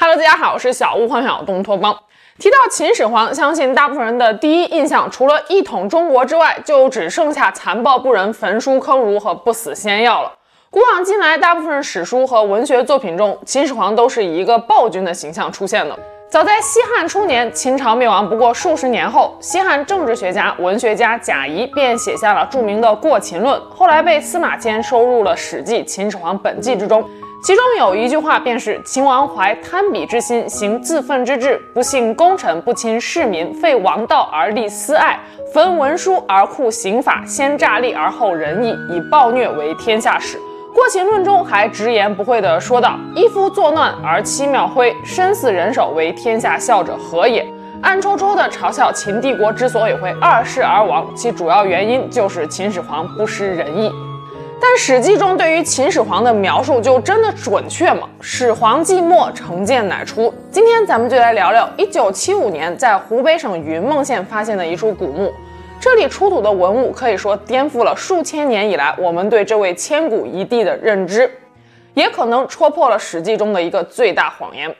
Hello，大家好，我是小屋幻想东托邦。提到秦始皇，相信大部分人的第一印象，除了一统中国之外，就只剩下残暴不仁、焚书坑儒和不死仙药了。古往今来，大部分史书和文学作品中，秦始皇都是以一个暴君的形象出现的。早在西汉初年，秦朝灭亡不过数十年后，西汉政治学家、文学家贾谊便写下了著名的《过秦论》，后来被司马迁收入了《史记·秦始皇本纪》之中。其中有一句话，便是秦王怀贪鄙之心，行自愤之志，不信功臣，不亲市民，废王道而立私爱，焚文书而酷刑法，先诈立而后仁义，以暴虐为天下始。过秦论中还直言不讳地说道：“一夫作乱而妻庙徽，身死人手为天下笑者何也？”暗戳戳地嘲笑秦帝国之所以会二世而亡，其主要原因就是秦始皇不识仁义。但《史记》中对于秦始皇的描述就真的准确吗？始皇既没，成谏乃出。今天咱们就来聊聊1975年在湖北省云梦县发现的一处古墓，这里出土的文物可以说颠覆了数千年以来我们对这位千古一帝的认知，也可能戳破了《史记》中的一个最大谎言。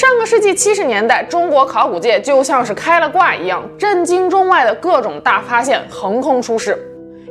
上个世纪七十年代，中国考古界就像是开了挂一样，震惊中外的各种大发现横空出世。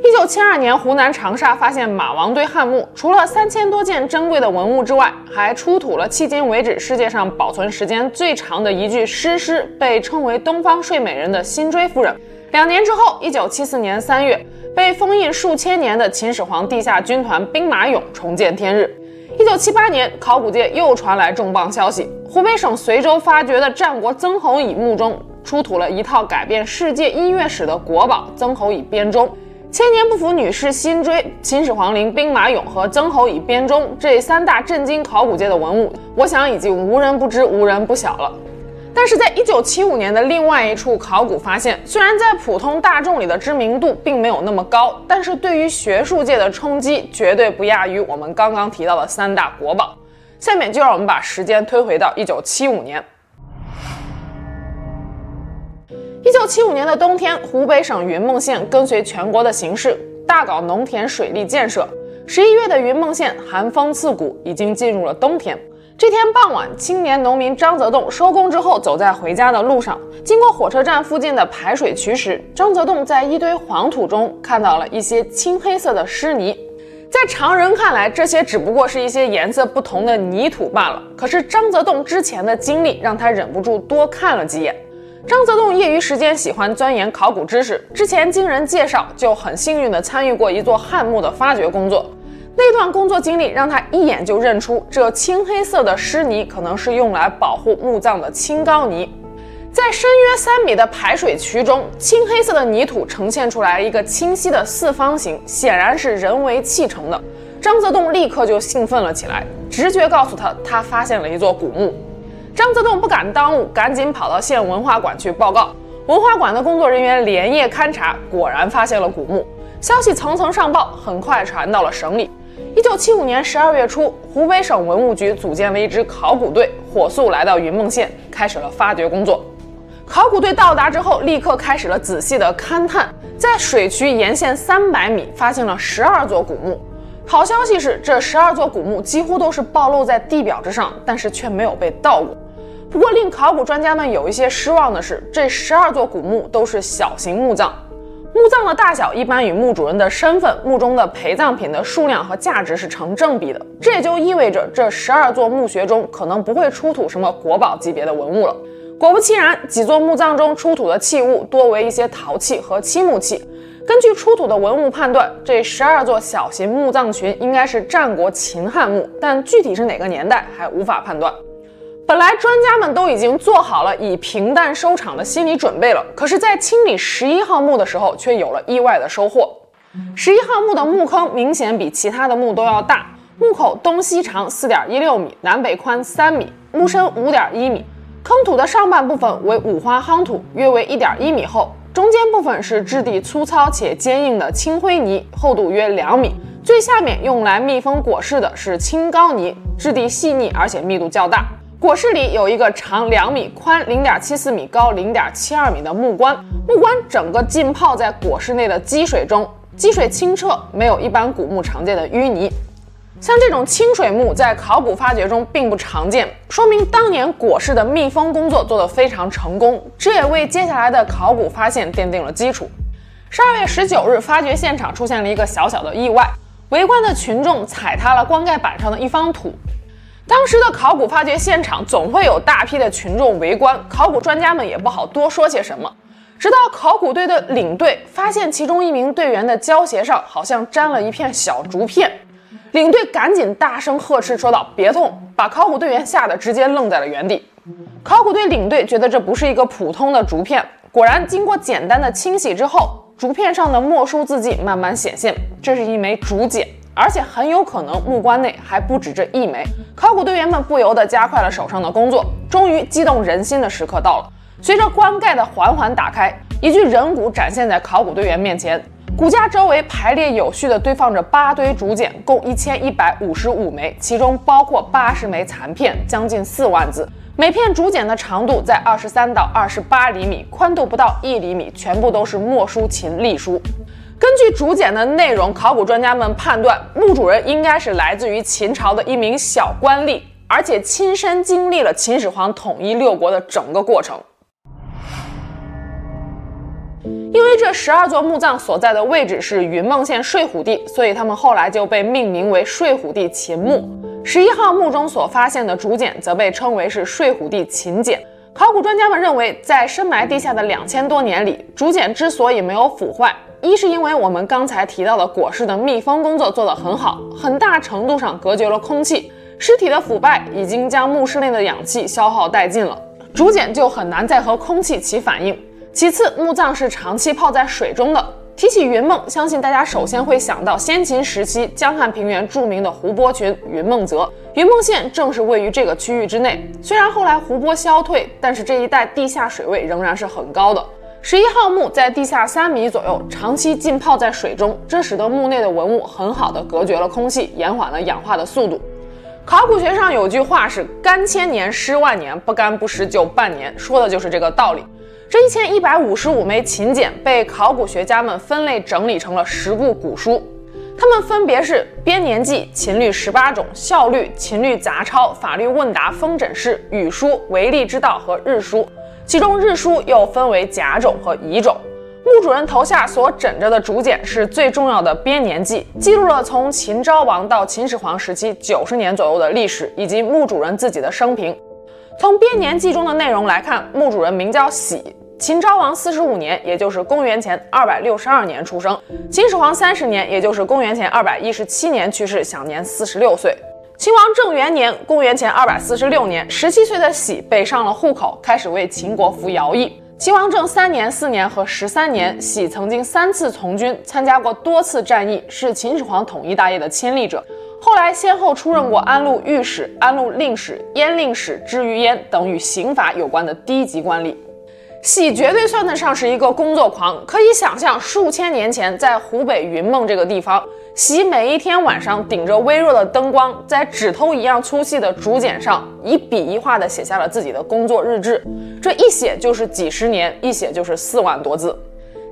一九七二年，湖南长沙发现马王堆汉墓，除了三千多件珍贵的文物之外，还出土了迄今为止世界上保存时间最长的一具尸尸，被称为“东方睡美人”的辛追夫人。两年之后，一九七四年三月，被封印数千年的秦始皇地下军团兵马俑重见天日。一九七八年，考古界又传来重磅消息。湖北省随州发掘的战国曾侯乙墓中出土了一套改变世界音乐史的国宝——曾侯乙编钟。千年不腐女尸辛追、秦始皇陵兵马俑和曾侯乙编钟这三大震惊考古界的文物，我想已经无人不知、无人不晓了。但是在一九七五年的另外一处考古发现，虽然在普通大众里的知名度并没有那么高，但是对于学术界的冲击绝对不亚于我们刚刚提到的三大国宝。下面就让我们把时间推回到一九七五年。一九七五年的冬天，湖北省云梦县跟随全国的形势，大搞农田水利建设。十一月的云梦县寒风刺骨，已经进入了冬天。这天傍晚，青年农民张泽栋收工之后，走在回家的路上，经过火车站附近的排水渠时，张泽栋在一堆黄土中看到了一些青黑色的湿泥。在常人看来，这些只不过是一些颜色不同的泥土罢了。可是张泽栋之前的经历让他忍不住多看了几眼。张泽栋业余时间喜欢钻研考古知识，之前经人介绍，就很幸运地参与过一座汉墓的发掘工作。那段工作经历让他一眼就认出，这青黑色的湿泥可能是用来保护墓葬的青膏泥。在深约三米的排水渠中，青黑色的泥土呈现出来一个清晰的四方形，显然是人为砌成的。张泽栋立刻就兴奋了起来，直觉告诉他，他发现了一座古墓。张泽栋不敢耽误，赶紧跑到县文化馆去报告。文化馆的工作人员连夜勘察，果然发现了古墓。消息层层上报，很快传到了省里。一九七五年十二月初，湖北省文物局组建了一支考古队，火速来到云梦县，开始了发掘工作。考古队到达之后，立刻开始了仔细的勘探，在水渠沿线三百米发现了十二座古墓。好消息是，这十二座古墓几乎都是暴露在地表之上，但是却没有被盗过。不过，令考古专家们有一些失望的是，这十二座古墓都是小型墓葬。墓葬的大小一般与墓主人的身份、墓中的陪葬品的数量和价值是成正比的，这也就意味着这十二座墓穴中可能不会出土什么国宝级别的文物了。果不其然，几座墓葬中出土的器物多为一些陶器和漆木器。根据出土的文物判断，这十二座小型墓葬群应该是战国秦汉墓，但具体是哪个年代还无法判断。本来专家们都已经做好了以平淡收场的心理准备了，可是，在清理十一号墓的时候，却有了意外的收获。十一号墓的墓坑明显比其他的墓都要大，墓口东西长四点一六米，南北宽三米，墓深五点一米。坑土的上半部分为五花夯土，约为一点一米厚，中间部分是质地粗糙且坚硬的青灰泥，厚度约两米。最下面用来密封�裹饰的是青膏泥，质地细腻而且密度较大。椁室里有一个长两米、宽零点七四米、高零点七二米的木棺，木棺整个浸泡在椁室内的积水中，积水清澈，没有一般古墓常见的淤泥。像这种清水墓在考古发掘中并不常见，说明当年椁室的密封工作做得非常成功，这也为接下来的考古发现奠定了基础。十二月十九日，发掘现场出现了一个小小的意外，围观的群众踩塌了棺盖板上的一方土。当时的考古发掘现场总会有大批的群众围观，考古专家们也不好多说些什么。直到考古队的领队发现其中一名队员的胶鞋上好像沾了一片小竹片，领队赶紧大声呵斥说道：“别动！”把考古队员吓得直接愣在了原地。考古队领队觉得这不是一个普通的竹片，果然经过简单的清洗之后，竹片上的墨书字迹慢慢显现，这是一枚竹简。而且很有可能木棺内还不止这一枚，考古队员们不由得加快了手上的工作。终于，激动人心的时刻到了。随着棺盖的缓缓打开，一具人骨展现在考古队员面前。骨架周围排列有序地堆放着八堆竹简，共一千一百五十五枚，其中包括八十枚残片，将近四万字。每片竹简的长度在二十三到二十八厘米，宽度不到一厘米，全部都是墨书秦隶书。根据竹简的内容，考古专家们判断墓主人应该是来自于秦朝的一名小官吏，而且亲身经历了秦始皇统一六国的整个过程。因为这十二座墓葬所在的位置是云梦县睡虎地，所以他们后来就被命名为睡虎地秦墓。十一号墓中所发现的竹简则被称为是睡虎地秦简。考古专家们认为，在深埋地下的两千多年里，竹简之所以没有腐坏。一是因为我们刚才提到的椁室的密封工作做得很好，很大程度上隔绝了空气，尸体的腐败已经将墓室内的氧气消耗殆尽了，竹简就很难再和空气起反应。其次，墓葬是长期泡在水中的。提起云梦，相信大家首先会想到先秦时期江汉平原著名的湖泊群云梦泽，云梦县正是位于这个区域之内。虽然后来湖泊消退，但是这一带地下水位仍然是很高的。十一号墓在地下三米左右，长期浸泡在水中，这使得墓内的文物很好的隔绝了空气，延缓了氧化的速度。考古学上有句话是“干千年，湿万年，不干不湿就半年”，说的就是这个道理。这一千一百五十五枚秦简被考古学家们分类整理成了十部古书，它们分别是《编年记》、《秦律十八种》、《孝律》、《秦律杂钞》、《法律问答》、《封诊式》、《语书》、《为历之道》和《日书》。其中日书又分为甲种和乙种。墓主人头下所枕着的竹简是最重要的编年记，记录了从秦昭王到秦始皇时期九十年左右的历史以及墓主人自己的生平。从编年记中的内容来看，墓主人名叫喜，秦昭王四十五年，也就是公元前二百六十二年出生；秦始皇三十年，也就是公元前二百一十七年去世，享年四十六岁。秦王政元年，公元前二百四十六年，十七岁的喜北上了户口，开始为秦国服徭役。秦王政三年、四年和十三年，喜曾经三次从军，参加过多次战役，是秦始皇统一大业的亲历者。后来先后出任过安陆御史、安陆令史、鄢令史、知于鄢等与刑法有关的低级官吏。喜绝对算得上是一个工作狂，可以想象数千年前在湖北云梦这个地方。喜每一天晚上顶着微弱的灯光，在指头一样粗细的竹简上一笔一画地写下了自己的工作日志。这一写就是几十年，一写就是四万多字。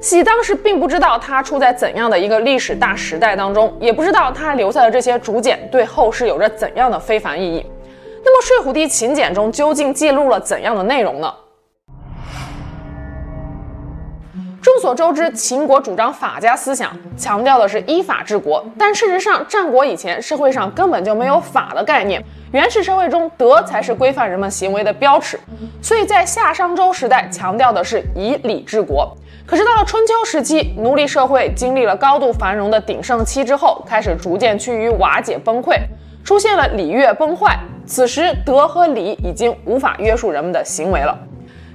喜当时并不知道他处在怎样的一个历史大时代当中，也不知道他留下的这些竹简对后世有着怎样的非凡意义。那么，睡虎地秦简中究竟记录了怎样的内容呢？众所周知，秦国主张法家思想，强调的是依法治国。但事实上，战国以前社会上根本就没有法的概念，原始社会中德才是规范人们行为的标尺。所以在夏商周时代，强调的是以礼治国。可是到了春秋时期，奴隶社会经历了高度繁荣的鼎盛期之后，开始逐渐趋于瓦解崩溃，出现了礼乐崩坏。此时，德和礼已经无法约束人们的行为了。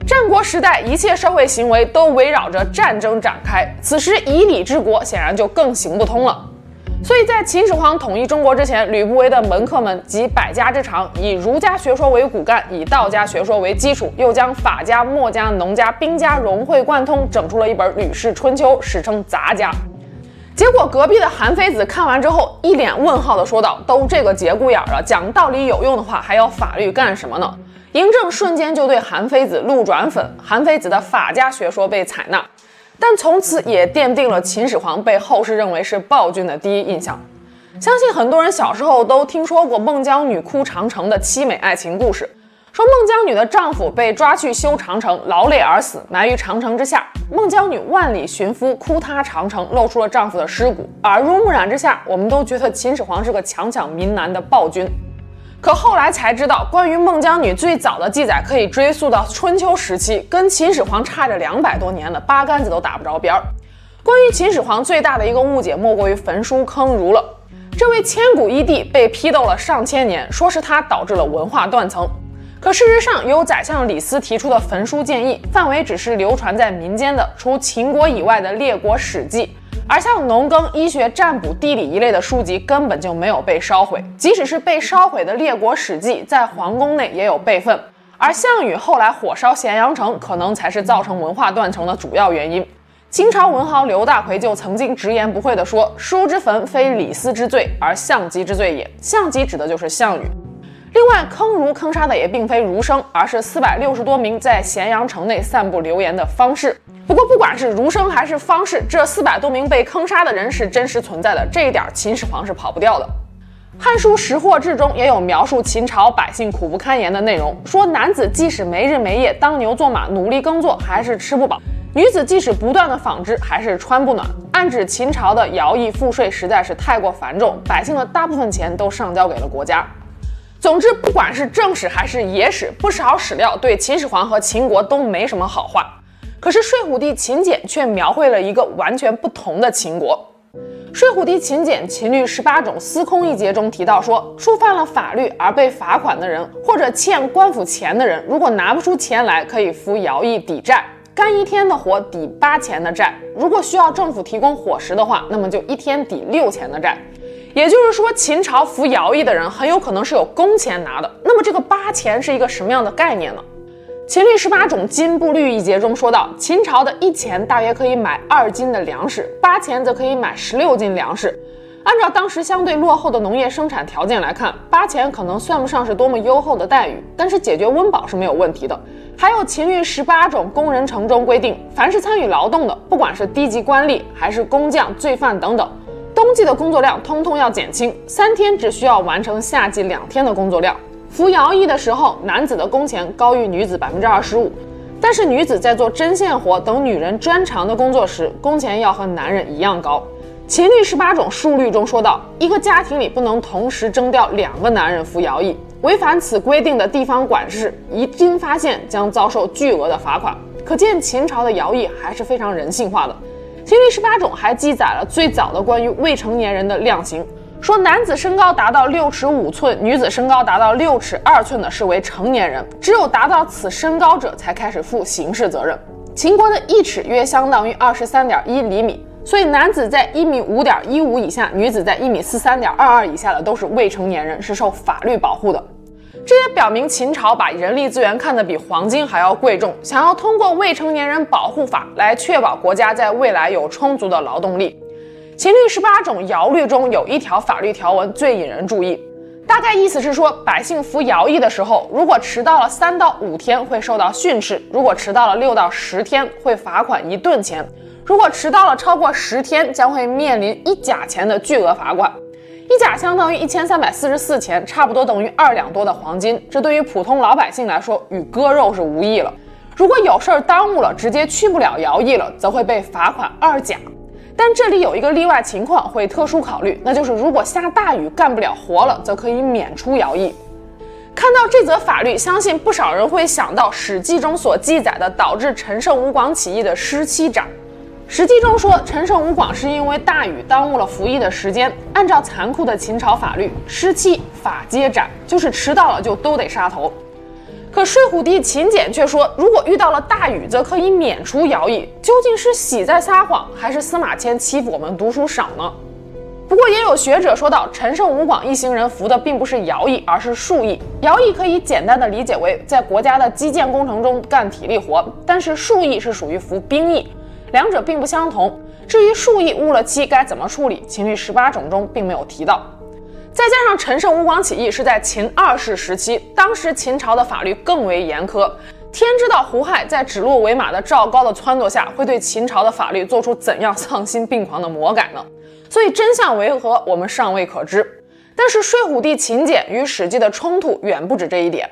战国时代，一切社会行为都围绕着战争展开。此时，以礼治国显然就更行不通了。所以在秦始皇统一中国之前，吕不韦的门客们集百家之长，以儒家学说为骨干，以道家学说为基础，又将法家、墨家、农家、兵家融会贯通，整出了一本《吕氏春秋》，史称杂家。结果，隔壁的韩非子看完之后，一脸问号地说道：“都这个节骨眼了，讲道理有用的话，还要法律干什么呢？”嬴政瞬间就对韩非子路转粉，韩非子的法家学说被采纳，但从此也奠定了秦始皇被后世认为是暴君的第一印象。相信很多人小时候都听说过孟姜女哭长城的凄美爱情故事，说孟姜女的丈夫被抓去修长城，劳累而死，埋于长城之下。孟姜女万里寻夫，哭塌长城，露出了丈夫的尸骨。耳濡目染之下，我们都觉得秦始皇是个强抢民男的暴君。可后来才知道，关于孟姜女最早的记载可以追溯到春秋时期，跟秦始皇差着两百多年了，八竿子都打不着边儿。关于秦始皇最大的一个误解，莫过于焚书坑儒了。这位千古一帝被批斗了上千年，说是他导致了文化断层。可事实上，由宰相李斯提出的焚书建议，范围只是流传在民间的，除秦国以外的列国史记。而像农耕、医学、占卜、地理一类的书籍根本就没有被烧毁，即使是被烧毁的列国史记，在皇宫内也有备份。而项羽后来火烧咸阳城，可能才是造成文化断层的主要原因。清朝文豪刘大奎就曾经直言不讳地说：“书之焚非李斯之罪，而项籍之罪也。”项籍指的就是项羽。另外，坑儒坑杀的也并非儒生，而是四百六十多名在咸阳城内散布流言的方士。不过，不管是儒生还是方士，这四百多名被坑杀的人是真实存在的，这一点秦始皇是跑不掉的。《汉书·识货志》中也有描述秦朝百姓苦不堪言的内容，说男子即使没日没夜当牛做马，努力耕作，还是吃不饱；女子即使不断的纺织，还是穿不暖。暗指秦朝的徭役赋税实在是太过繁重，百姓的大部分钱都上交给了国家。总之，不管是正史还是野史，不少史料对秦始皇和秦国都没什么好话。可是《睡虎地秦简》却描绘了一个完全不同的秦国。《睡虎地秦简·秦律十八种司空》一节中提到说，触犯了法律而被罚款的人，或者欠官府钱的人，如果拿不出钱来，可以服徭役抵债，干一天的活抵八钱的债。如果需要政府提供伙食的话，那么就一天抵六钱的债。也就是说，秦朝服徭役的人很有可能是有工钱拿的。那么，这个八钱是一个什么样的概念呢？《秦律十八种金布律》一节中说到，秦朝的一钱大约可以买二斤的粮食，八钱则可以买十六斤粮食。按照当时相对落后的农业生产条件来看，八钱可能算不上是多么优厚的待遇，但是解决温饱是没有问题的。还有《秦律十八种工人城》中规定，凡是参与劳动的，不管是低级官吏还是工匠、罪犯等等。冬季的工作量通通要减轻，三天只需要完成夏季两天的工作量。服徭役的时候，男子的工钱高于女子百分之二十五，但是女子在做针线活等女人专长的工作时，工钱要和男人一样高。秦律十八种数律中说到，一个家庭里不能同时征调两个男人服徭役，违反此规定的地方管事一经发现将遭受巨额的罚款。可见秦朝的徭役还是非常人性化的。秦律十八种还记载了最早的关于未成年人的量刑，说男子身高达到六尺五寸，女子身高达到六尺二寸的视为成年人，只有达到此身高者才开始负刑事责任。秦国的一尺约相当于二十三点一厘米，所以男子在一米五点一五以下，女子在一米四三点二二以下的都是未成年人，是受法律保护的。这也表明秦朝把人力资源看得比黄金还要贵重，想要通过未成年人保护法来确保国家在未来有充足的劳动力。秦律十八种徭律中有一条法律条文最引人注意，大概意思是说，百姓服徭役的时候，如果迟到了三到五天会受到训斥；如果迟到了六到十天会罚款一顿钱；如果迟到了超过十天，将会面临一甲钱的巨额罚款。一甲相当于一千三百四十四钱，差不多等于二两多的黄金。这对于普通老百姓来说，与割肉是无异了。如果有事儿耽误了，直接去不了徭役了，则会被罚款二甲。但这里有一个例外情况，会特殊考虑，那就是如果下大雨干不了活了，则可以免除徭役。看到这则法律，相信不少人会想到《史记》中所记载的导致陈胜吴广起义的失期斩。《史记》中说，陈胜吴广是因为大雨耽误了服役的时间。按照残酷的秦朝法律，失妻法皆斩，就是迟到了就都得杀头。可《睡虎地秦简》却说，如果遇到了大雨，则可以免除徭役。究竟是喜在撒谎，还是司马迁欺负我们读书少呢？不过也有学者说道，陈胜吴广一行人服的并不是徭役，而是戍役。徭役可以简单的理解为在国家的基建工程中干体力活，但是戍役是属于服兵役。两者并不相同。至于戍役误了妻该怎么处理，秦律十八种中并没有提到。再加上陈胜吴广起义是在秦二世时期，当时秦朝的法律更为严苛。天知道胡亥在指鹿为马的赵高的撺掇下，会对秦朝的法律做出怎样丧心病狂的魔改呢？所以真相为何，我们尚未可知。但是睡虎地秦简与《史记》的冲突远不止这一点。《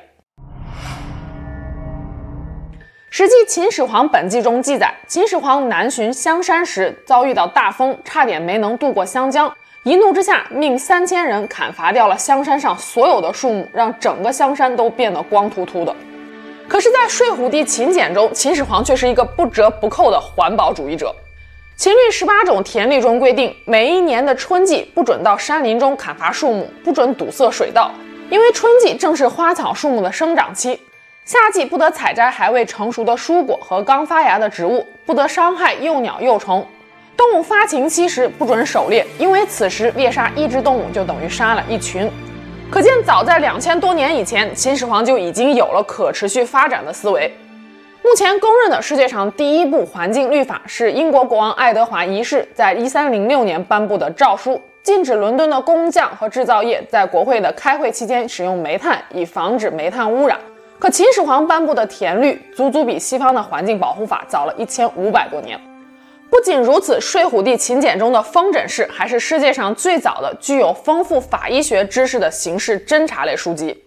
史记·秦始皇本纪》中记载，秦始皇南巡香山时，遭遇到大风，差点没能渡过湘江。一怒之下，命三千人砍伐掉了香山上所有的树木，让整个香山都变得光秃秃的。可是，在《睡虎地秦简》中，秦始皇却是一个不折不扣的环保主义者。秦律十八种田律中规定，每一年的春季不准到山林中砍伐树木，不准堵塞水道，因为春季正是花草树木的生长期；夏季不得采摘还未成熟的蔬果和刚发芽的植物，不得伤害幼鸟幼虫。动物发情期时不准狩猎，因为此时猎杀一只动物就等于杀了一群。可见，早在两千多年以前，秦始皇就已经有了可持续发展的思维。目前公认的世界上第一部环境律法是英国国王爱德华一世在一三零六年颁布的诏书，禁止伦敦的工匠和制造业在国会的开会期间使用煤炭，以防止煤炭污染。可秦始皇颁布的田律足足比西方的环境保护法早了一千五百多年。不仅如此，《睡虎地秦简》中的封诊室还是世界上最早的具有丰富法医学知识的刑事侦查类书籍。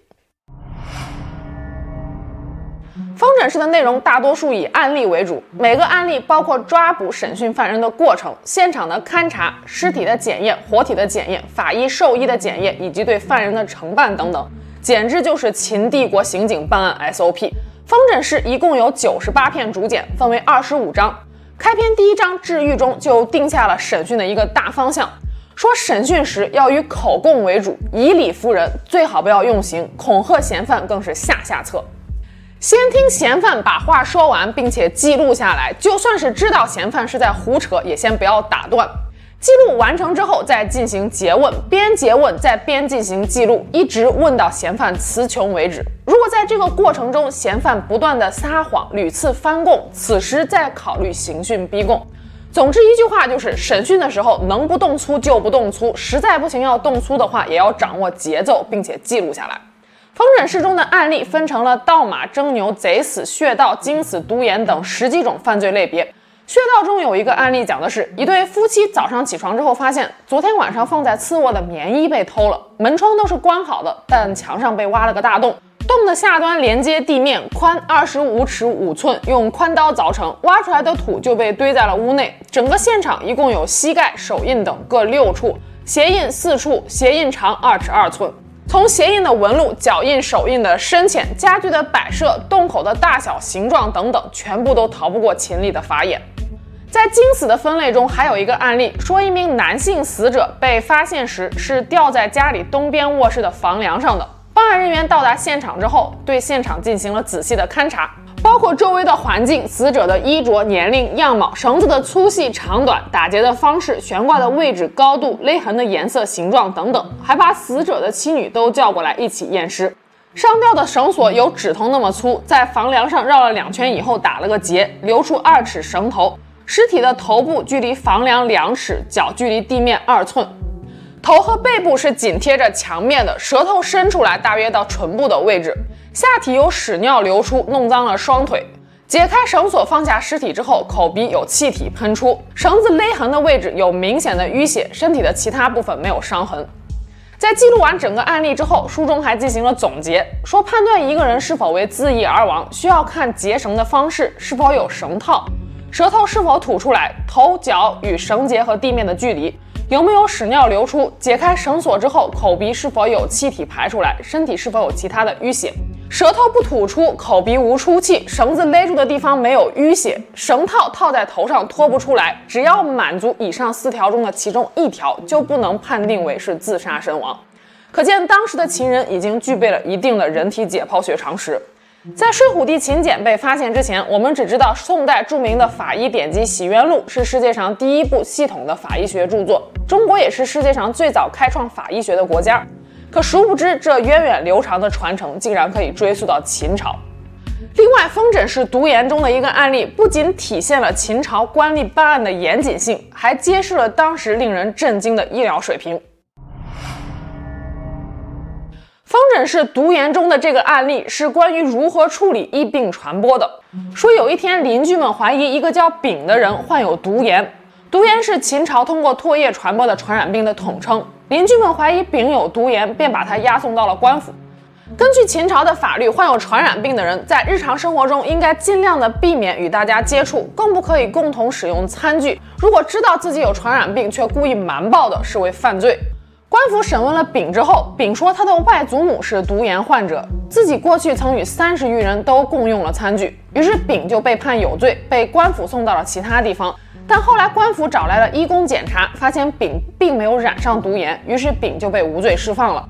封诊室的内容大多数以案例为主，每个案例包括抓捕、审讯犯人的过程、现场的勘查、尸体的检验、活体的检验、法医、兽医的检验，以及对犯人的惩办等等，简直就是秦帝国刑警办案 SOP。方诊室一共有九十八片竹简，分为二十五章。开篇第一章治狱中就定下了审讯的一个大方向，说审讯时要以口供为主，以理服人，最好不要用刑，恐吓嫌犯更是下下策。先听嫌犯把话说完，并且记录下来。就算是知道嫌犯是在胡扯，也先不要打断。记录完成之后，再进行詰问，边詰问再边进行记录，一直问到嫌犯词穷为止。如果在这个过程中，嫌犯不断的撒谎，屡次翻供，此时再考虑刑讯逼供。总之一句话就是，审讯的时候能不动粗就不动粗，实在不行要动粗的话，也要掌握节奏，并且记录下来。风诊室中的案例分成了盗马、争牛、贼死、穴盗、惊死、毒眼等十几种犯罪类别。穴道中有一个案例，讲的是一对夫妻早上起床之后，发现昨天晚上放在次卧的棉衣被偷了，门窗都是关好的，但墙上被挖了个大洞，洞的下端连接地面，宽二十五尺五寸，用宽刀凿成，挖出来的土就被堆在了屋内。整个现场一共有膝盖、手印等各六处，鞋印四处，鞋印长二尺二寸。从鞋印的纹路、脚印、手印的深浅、家具的摆设、洞口的大小、形状等等，全部都逃不过秦力的法眼。在惊死的分类中，还有一个案例，说一名男性死者被发现时是吊在家里东边卧室的房梁上的。办案人员到达现场之后，对现场进行了仔细的勘查。包括周围的环境、死者的衣着、年龄、样貌、绳子的粗细长短、打结的方式、悬挂的位置、高度、勒痕的颜色、形状等等，还把死者的妻女都叫过来一起验尸。上吊的绳索有指头那么粗，在房梁上绕了两圈以后打了个结，留出二尺绳头。尸体的头部距离房梁两尺，脚距离地面二寸，头和背部是紧贴着墙面的，舌头伸出来大约到唇部的位置。下体有屎尿流出，弄脏了双腿。解开绳索，放下尸体之后，口鼻有气体喷出，绳子勒痕的位置有明显的淤血，身体的其他部分没有伤痕。在记录完整个案例之后，书中还进行了总结，说判断一个人是否为自缢而亡，需要看结绳的方式是否有绳套，舌头是否吐出来，头脚与绳结和地面的距离。有没有屎尿流出？解开绳索之后，口鼻是否有气体排出来？身体是否有其他的淤血？舌头不吐出，口鼻无出气，绳子勒住的地方没有淤血，绳套套在头上脱不出来。只要满足以上四条中的其中一条，就不能判定为是自杀身亡。可见当时的秦人已经具备了一定的人体解剖学常识。在《睡虎地秦简》被发现之前，我们只知道宋代著名的法医典籍《洗冤录》是世界上第一部系统的法医学著作，中国也是世界上最早开创法医学的国家。可殊不知，这源远流长的传承竟然可以追溯到秦朝。另外，风诊室毒研中的一个案例，不仅体现了秦朝官吏办案的严谨性，还揭示了当时令人震惊的医疗水平。方枕式毒盐中的这个案例是关于如何处理疫病传播的。说有一天，邻居们怀疑一个叫丙的人患有毒盐。毒盐是秦朝通过唾液传播的传染病的统称。邻居们怀疑丙有毒盐，便把他押送到了官府。根据秦朝的法律，患有传染病的人在日常生活中应该尽量的避免与大家接触，更不可以共同使用餐具。如果知道自己有传染病却故意瞒报的，视为犯罪。官府审问了丙之后，丙说他的外祖母是毒盐患者，自己过去曾与三十余人都共用了餐具，于是丙就被判有罪，被官府送到了其他地方。但后来官府找来了医工检查，发现丙并没有染上毒盐，于是丙就被无罪释放了。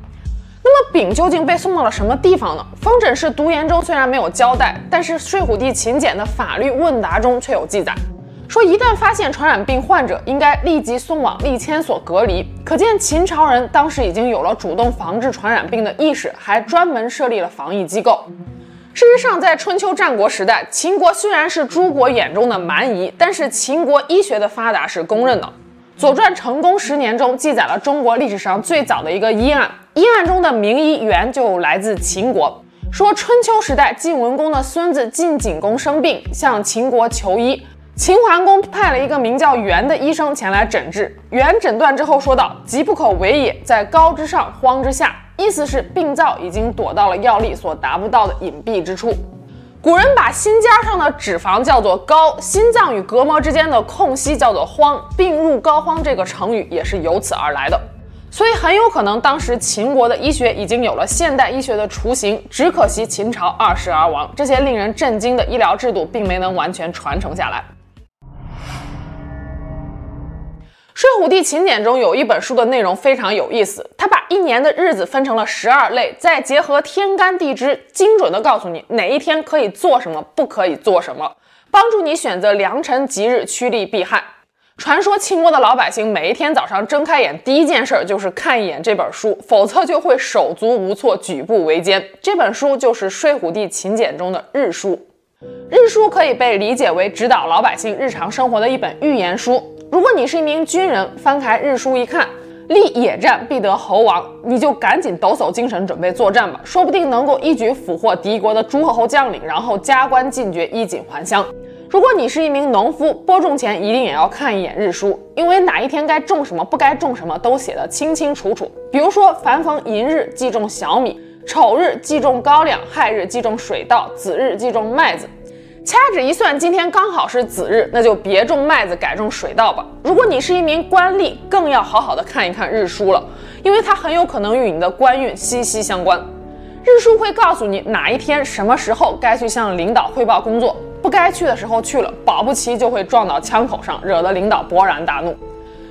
那么丙究竟被送到了什么地方呢？方枕是毒盐中虽然没有交代，但是睡虎地秦简的法律问答中却有记载。说一旦发现传染病患者，应该立即送往立迁所隔离。可见秦朝人当时已经有了主动防治传染病的意识，还专门设立了防疫机构。事实上，在春秋战国时代，秦国虽然是诸国眼中的蛮夷，但是秦国医学的发达是公认的。《左传》成公十年中记载了中国历史上最早的一个医案，医案中的名医源就来自秦国。说春秋时代晋文公的孙子晋景公生病，向秦国求医。秦桓公派了一个名叫源的医生前来诊治。源诊断之后说道：“疾不可为也，在高之上，荒之下。”意思是病灶已经躲到了药力所达不到的隐蔽之处。古人把心尖上的脂肪叫做膏，心脏与隔膜之间的空隙叫做荒，病入膏肓这个成语也是由此而来的。所以很有可能当时秦国的医学已经有了现代医学的雏形，只可惜秦朝二世而亡，这些令人震惊的医疗制度并没能完全传承下来。《睡虎地秦简》中有一本书的内容非常有意思，它把一年的日子分成了十二类，再结合天干地支，精准地告诉你哪一天可以做什么，不可以做什么，帮助你选择良辰吉日，趋利避害。传说秦国的老百姓每一天早上睁开眼，第一件事就是看一眼这本书，否则就会手足无措，举步维艰。这本书就是《睡虎地秦简》中的日书。日书可以被理解为指导老百姓日常生活的一本预言书。如果你是一名军人，翻开日书一看，立野战必得侯王，你就赶紧抖擞精神准备作战吧，说不定能够一举俘获敌国的诸侯将领，然后加官进爵，衣锦还乡。如果你是一名农夫，播种前一定也要看一眼日书，因为哪一天该种什么，不该种什么都写得清清楚楚。比如说，凡逢寅日忌种小米，丑日忌种高粱，亥日忌种水稻，子日忌种麦子。掐指一算，今天刚好是子日，那就别种麦子，改种水稻吧。如果你是一名官吏，更要好好的看一看日书了，因为它很有可能与你的官运息息相关。日书会告诉你哪一天、什么时候该去向领导汇报工作，不该去的时候去了，保不齐就会撞到枪口上，惹得领导勃然大怒。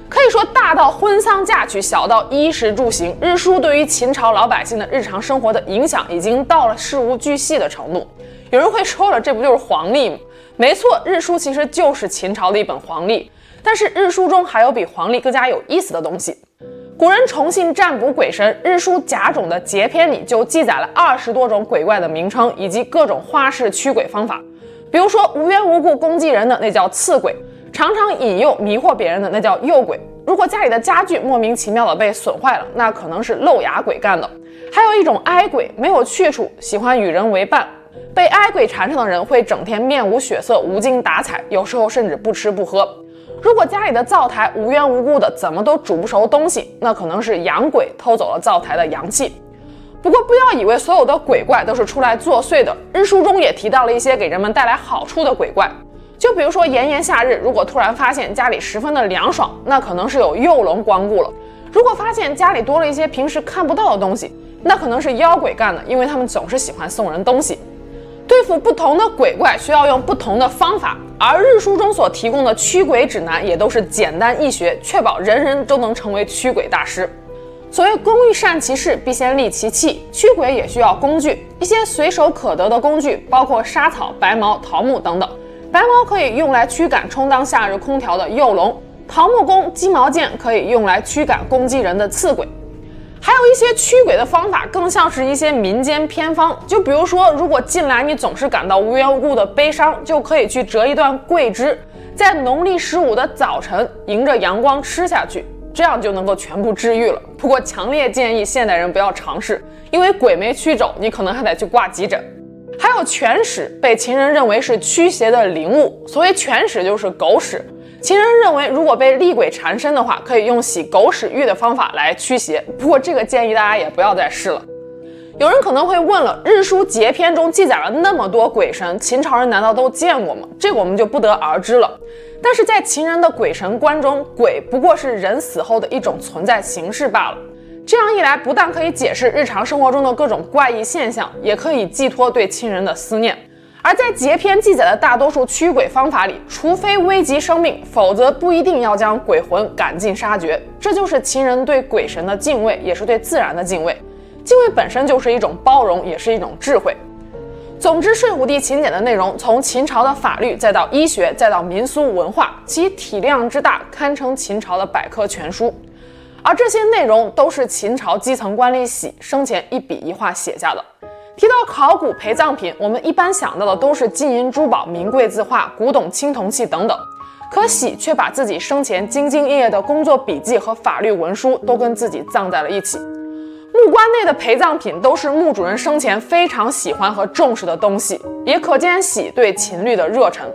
可以说，大到婚丧嫁娶，小到衣食住行，日书对于秦朝老百姓的日常生活的影响，已经到了事无巨细的程度。有人会说了，这不就是黄历吗？没错，日书其实就是秦朝的一本黄历。但是日书中还有比黄历更加有意思的东西。古人崇信占卜鬼神，日书甲种的节篇里就记载了二十多种鬼怪的名称以及各种花式驱鬼方法。比如说无缘无故攻击人的那叫刺鬼，常常引诱迷惑别人的那叫诱鬼。如果家里的家具莫名其妙的被损坏了，那可能是漏牙鬼干的。还有一种哀鬼，没有去处，喜欢与人为伴。被哀鬼缠上的人会整天面无血色、无精打采，有时候甚至不吃不喝。如果家里的灶台无缘无故的怎么都煮不熟东西，那可能是阳鬼偷走了灶台的阳气。不过不要以为所有的鬼怪都是出来作祟的，日书中也提到了一些给人们带来好处的鬼怪。就比如说炎炎夏日，如果突然发现家里十分的凉爽，那可能是有幼龙光顾了；如果发现家里多了一些平时看不到的东西，那可能是妖鬼干的，因为他们总是喜欢送人东西。对付不同的鬼怪需要用不同的方法，而日书中所提供的驱鬼指南也都是简单易学，确保人人都能成为驱鬼大师。所谓工欲善其事，必先利其器，驱鬼也需要工具，一些随手可得的工具包括沙草、白毛、桃木等等。白毛可以用来驱赶充当夏日空调的幼龙，桃木弓、鸡毛剑可以用来驱赶攻击人的刺鬼。还有一些驱鬼的方法，更像是一些民间偏方。就比如说，如果近来你总是感到无缘无故的悲伤，就可以去折一段桂枝，在农历十五的早晨迎着阳光吃下去。这样就能够全部治愈了。不过强烈建议现代人不要尝试，因为鬼没驱走，你可能还得去挂急诊。还有犬屎，被秦人认为是驱邪的灵物，所谓犬屎就是狗屎。秦人认为，如果被厉鬼缠身的话，可以用洗狗屎浴的方法来驱邪。不过这个建议大家也不要再试了。有人可能会问了，《日书节篇》中记载了那么多鬼神，秦朝人难道都见过吗？这个我们就不得而知了。但是在秦人的鬼神观中，鬼不过是人死后的一种存在形式罢了。这样一来，不但可以解释日常生活中的各种怪异现象，也可以寄托对亲人的思念。而在节篇记载的大多数驱鬼方法里，除非危及生命，否则不一定要将鬼魂赶尽杀绝。这就是秦人对鬼神的敬畏，也是对自然的敬畏。敬畏本身就是一种包容，也是一种智慧。总之，《睡虎地秦简》的内容，从秦朝的法律，再到医学，再到民俗文化，其体量之大，堪称秦朝的百科全书。而这些内容都是秦朝基层官吏喜生前一笔一画写下的。提到考古陪葬品，我们一般想到的都是金银珠宝、名贵字画、古董青铜器等等，可喜却把自己生前兢兢业业的工作笔记和法律文书都跟自己葬在了一起。墓棺内的陪葬品都是墓主人生前非常喜欢和重视的东西，也可见喜对秦律的热忱。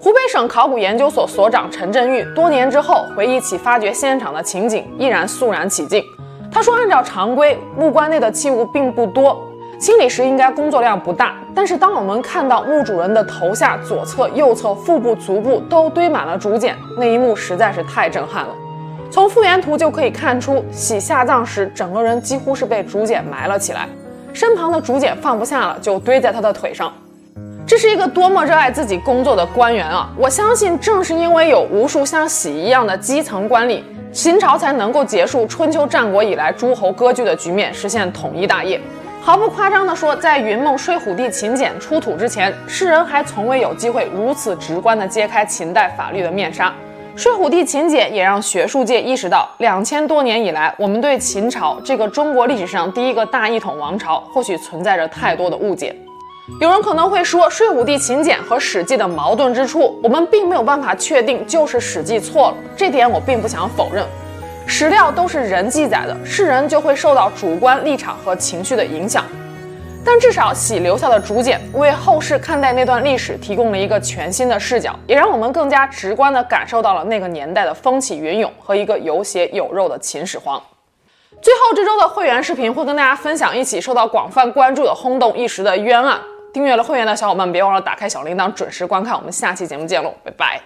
湖北省考古研究所所长陈振玉多年之后回忆起发掘现场的情景，依然肃然起敬。他说：“按照常规，墓棺内的器物并不多。”清理时应该工作量不大，但是当我们看到墓主人的头下、左侧、右侧、腹部、足部都堆满了竹简，那一幕实在是太震撼了。从复原图就可以看出，喜下葬时整个人几乎是被竹简埋了起来，身旁的竹简放不下了，就堆在他的腿上。这是一个多么热爱自己工作的官员啊！我相信，正是因为有无数像喜一样的基层官吏，秦朝才能够结束春秋战国以来诸侯割据的局面，实现统一大业。毫不夸张地说，在云梦睡虎地秦简出土之前，世人还从未有机会如此直观地揭开秦代法律的面纱。睡虎地秦简也让学术界意识到，两千多年以来，我们对秦朝这个中国历史上第一个大一统王朝，或许存在着太多的误解。有人可能会说，睡虎地秦简和《史记》的矛盾之处，我们并没有办法确定就是《史记》错了，这点我并不想否认。史料都是人记载的，世人就会受到主观立场和情绪的影响。但至少喜留下的竹简，为后世看待那段历史提供了一个全新的视角，也让我们更加直观地感受到了那个年代的风起云涌和一个有血有肉的秦始皇。最后，这周的会员视频会跟大家分享一起受到广泛关注的轰动一时的冤案。订阅了会员的小伙伴，别忘了打开小铃铛，准时观看。我们下期节目见喽，拜拜。